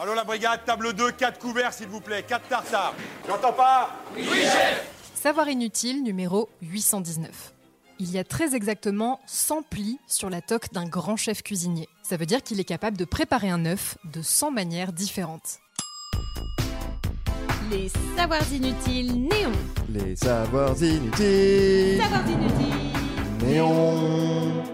Allô la brigade, table 2, 4 couverts s'il vous plaît, 4 tartares. J'entends pas Savoir inutile numéro 819. Il y a très exactement 100 plis sur la toque d'un grand chef cuisinier. Ça veut dire qu'il est capable de préparer un œuf de 100 manières différentes. Les savoirs inutiles néons. Les savoirs inutiles. Savoirs inutiles. Néon.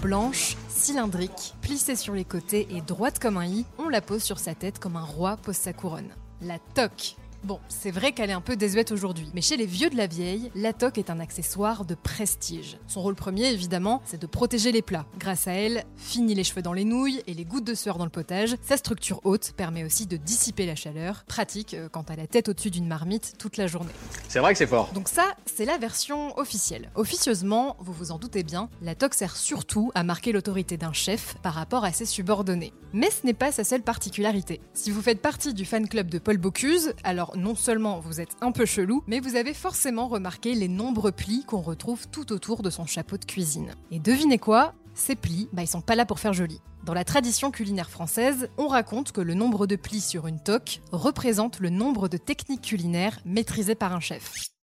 Blanche, cylindrique, plissée sur les côtés et droite comme un i, on la pose sur sa tête comme un roi pose sa couronne. La toque. Bon, c'est vrai qu'elle est un peu désuète aujourd'hui, mais chez les vieux de la vieille, la toque est un accessoire de prestige. Son rôle premier, évidemment, c'est de protéger les plats. Grâce à elle, fini les cheveux dans les nouilles et les gouttes de sueur dans le potage. Sa structure haute permet aussi de dissiper la chaleur, pratique euh, quand à la tête au-dessus d'une marmite toute la journée. C'est vrai que c'est fort. Donc ça, c'est la version officielle. Officieusement, vous vous en doutez bien, la toque sert surtout à marquer l'autorité d'un chef par rapport à ses subordonnés. Mais ce n'est pas sa seule particularité. Si vous faites partie du fan club de Paul Bocuse, alors non seulement vous êtes un peu chelou, mais vous avez forcément remarqué les nombreux plis qu'on retrouve tout autour de son chapeau de cuisine. Et devinez quoi? Ces plis, bah, ils sont pas là pour faire joli. Dans la tradition culinaire française, on raconte que le nombre de plis sur une toque représente le nombre de techniques culinaires maîtrisées par un chef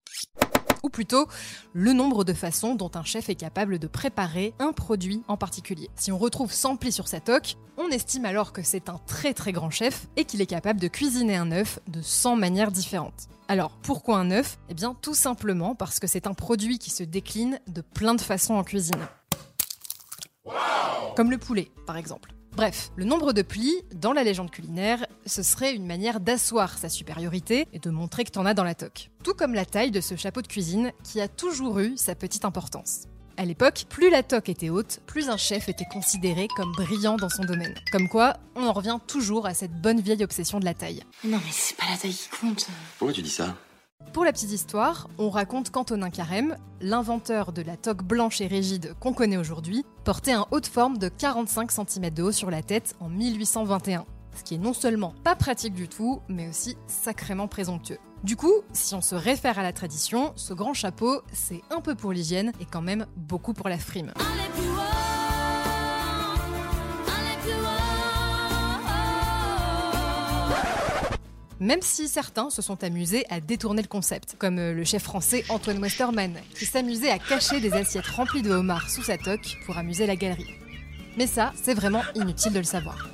ou plutôt le nombre de façons dont un chef est capable de préparer un produit en particulier. Si on retrouve 100 plis sur sa toque, on estime alors que c'est un très très grand chef et qu'il est capable de cuisiner un œuf de 100 manières différentes. Alors, pourquoi un œuf? Eh bien, tout simplement parce que c'est un produit qui se décline de plein de façons en cuisine. Comme le poulet, par exemple. Bref, le nombre de plis, dans la légende culinaire, ce serait une manière d'asseoir sa supériorité et de montrer que t'en as dans la toque. Tout comme la taille de ce chapeau de cuisine qui a toujours eu sa petite importance. À l'époque, plus la toque était haute, plus un chef était considéré comme brillant dans son domaine. Comme quoi, on en revient toujours à cette bonne vieille obsession de la taille. Non, mais c'est pas la taille qui compte. Pourquoi tu dis ça? Pour la petite histoire, on raconte qu'Antonin Carême, l'inventeur de la toque blanche et rigide qu'on connaît aujourd'hui, portait un haut de forme de 45 cm de haut sur la tête en 1821. Ce qui est non seulement pas pratique du tout, mais aussi sacrément présomptueux. Du coup, si on se réfère à la tradition, ce grand chapeau, c'est un peu pour l'hygiène et quand même beaucoup pour la frime. Même si certains se sont amusés à détourner le concept, comme euh, le chef français Antoine Westermann, qui s'amusait à cacher des assiettes remplies de homards sous sa toque pour amuser la galerie. Mais ça, c'est vraiment inutile de le savoir.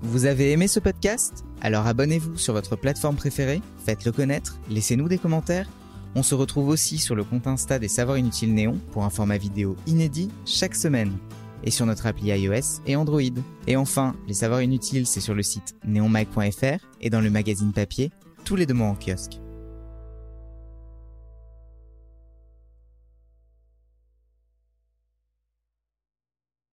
Vous avez aimé ce podcast? Alors abonnez-vous sur votre plateforme préférée, faites-le connaître, laissez-nous des commentaires. On se retrouve aussi sur le compte Insta des Savoirs Inutiles Néon pour un format vidéo inédit chaque semaine. Et sur notre appli iOS et Android. Et enfin, les Savoirs Inutiles, c'est sur le site neonmag.fr et dans le magazine papier, tous les deux mois en kiosque.